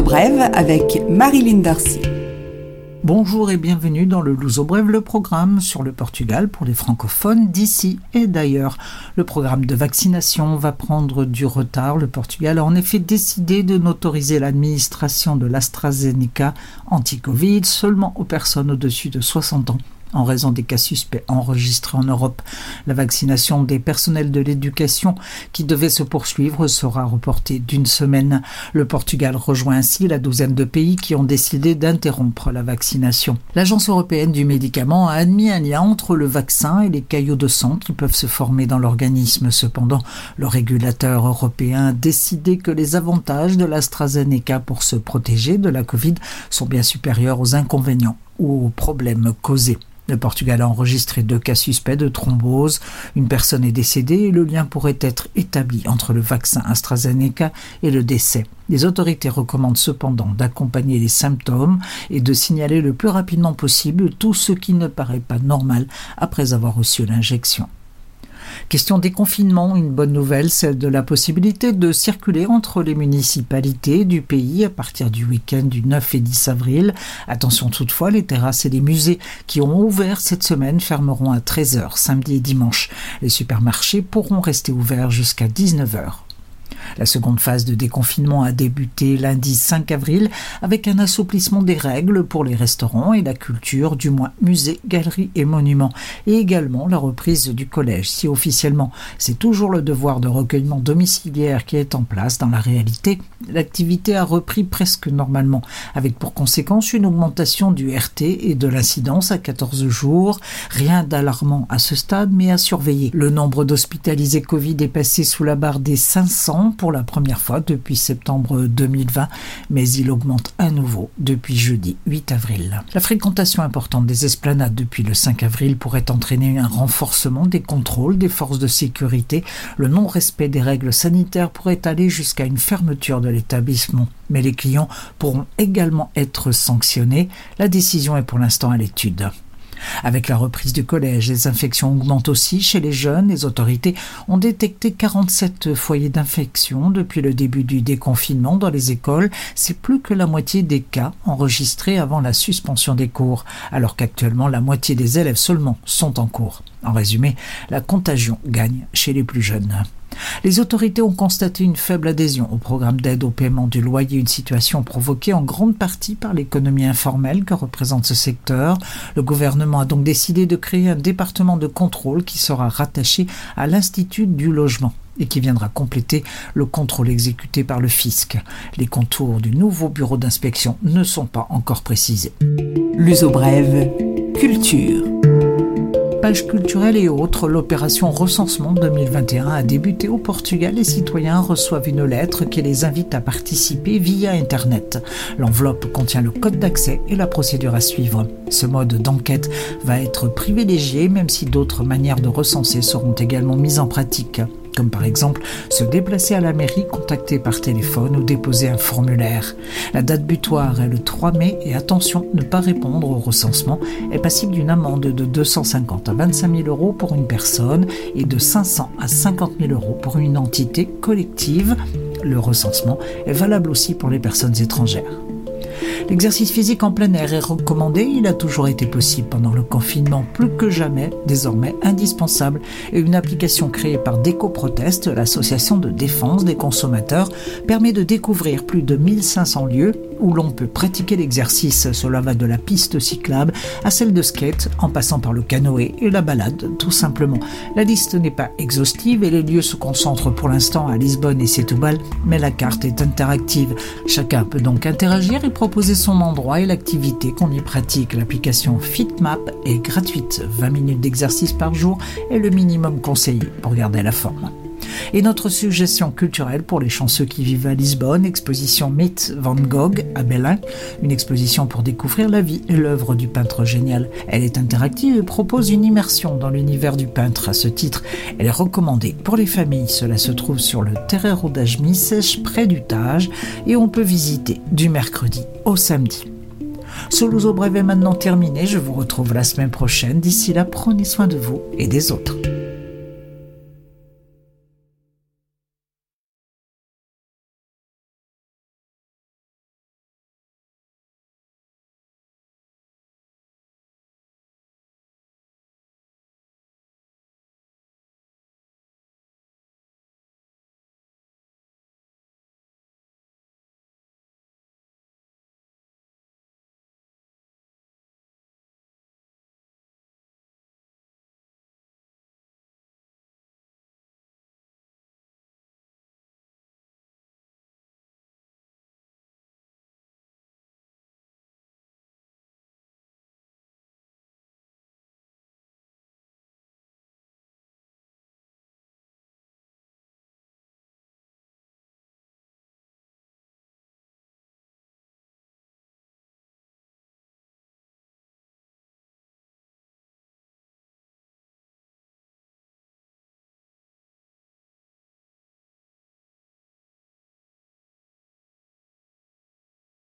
Brève avec Marilyn Darcy. Bonjour et bienvenue dans le Luso Brève, le programme sur le Portugal pour les francophones d'ici et d'ailleurs. Le programme de vaccination va prendre du retard. Le Portugal a en effet décidé de n'autoriser l'administration de l'AstraZeneca anti-Covid seulement aux personnes au-dessus de 60 ans en raison des cas suspects enregistrés en Europe. La vaccination des personnels de l'éducation qui devait se poursuivre sera reportée d'une semaine. Le Portugal rejoint ainsi la douzaine de pays qui ont décidé d'interrompre la vaccination. L'Agence européenne du médicament a admis un lien entre le vaccin et les caillots de sang qui peuvent se former dans l'organisme. Cependant, le régulateur européen a décidé que les avantages de l'AstraZeneca pour se protéger de la Covid sont bien supérieurs aux inconvénients problèmes causés. Le Portugal a enregistré deux cas suspects de thrombose. Une personne est décédée et le lien pourrait être établi entre le vaccin AstraZeneca et le décès. Les autorités recommandent cependant d'accompagner les symptômes et de signaler le plus rapidement possible tout ce qui ne paraît pas normal après avoir reçu l'injection. Question déconfinement, une bonne nouvelle, celle de la possibilité de circuler entre les municipalités du pays à partir du week-end du 9 et 10 avril. Attention toutefois, les terrasses et les musées qui ont ouvert cette semaine fermeront à 13h samedi et dimanche. Les supermarchés pourront rester ouverts jusqu'à 19h. La seconde phase de déconfinement a débuté lundi 5 avril avec un assouplissement des règles pour les restaurants et la culture, du moins musées, galeries et monuments, et également la reprise du collège. Si officiellement c'est toujours le devoir de recueillement domiciliaire qui est en place, dans la réalité, l'activité a repris presque normalement, avec pour conséquence une augmentation du RT et de l'incidence à 14 jours. Rien d'alarmant à ce stade, mais à surveiller. Le nombre d'hospitalisés Covid est passé sous la barre des 500 pour la première fois depuis septembre 2020, mais il augmente à nouveau depuis jeudi 8 avril. La fréquentation importante des esplanades depuis le 5 avril pourrait entraîner un renforcement des contrôles des forces de sécurité. Le non-respect des règles sanitaires pourrait aller jusqu'à une fermeture de l'établissement. Mais les clients pourront également être sanctionnés. La décision est pour l'instant à l'étude. Avec la reprise du collège, les infections augmentent aussi chez les jeunes. Les autorités ont détecté 47 foyers d'infection depuis le début du déconfinement dans les écoles. C'est plus que la moitié des cas enregistrés avant la suspension des cours, alors qu'actuellement la moitié des élèves seulement sont en cours. En résumé, la contagion gagne chez les plus jeunes. Les autorités ont constaté une faible adhésion au programme d'aide au paiement du loyer, une situation provoquée en grande partie par l'économie informelle que représente ce secteur. Le gouvernement a donc décidé de créer un département de contrôle qui sera rattaché à l'Institut du logement et qui viendra compléter le contrôle exécuté par le fisc. Les contours du nouveau bureau d'inspection ne sont pas encore précisés. L'uso brève, culture page culturelle et autres, l'opération recensement 2021 a débuté au Portugal. Les citoyens reçoivent une lettre qui les invite à participer via Internet. L'enveloppe contient le code d'accès et la procédure à suivre. Ce mode d'enquête va être privilégié même si d'autres manières de recenser seront également mises en pratique comme par exemple se déplacer à la mairie, contacter par téléphone ou déposer un formulaire. La date butoir est le 3 mai et attention, ne pas répondre au recensement est passible d'une amende de 250 à 25 000 euros pour une personne et de 500 à 50 000 euros pour une entité collective. Le recensement est valable aussi pour les personnes étrangères. L'exercice physique en plein air est recommandé, il a toujours été possible pendant le confinement, plus que jamais, désormais indispensable, et une application créée par DécoProtest, l'association de défense des consommateurs, permet de découvrir plus de 1500 lieux où l'on peut pratiquer l'exercice. Cela va de la piste cyclable à celle de skate, en passant par le canoë et la balade, tout simplement. La liste n'est pas exhaustive et les lieux se concentrent pour l'instant à Lisbonne et Setúbal, mais la carte est interactive. Chacun peut donc interagir et proposer son endroit et l'activité qu'on y pratique. L'application FitMap est gratuite. 20 minutes d'exercice par jour est le minimum conseillé pour garder la forme. Et notre suggestion culturelle pour les chanceux qui vivent à Lisbonne, exposition Myth Van Gogh à Belin, une exposition pour découvrir la vie et l'œuvre du peintre génial. Elle est interactive et propose une immersion dans l'univers du peintre. À ce titre, elle est recommandée pour les familles. Cela se trouve sur le Terreiro das Missas, près du Tage, et on peut visiter du mercredi au samedi. Ce Louzo Brève est maintenant terminé. Je vous retrouve la semaine prochaine. D'ici là, prenez soin de vous et des autres.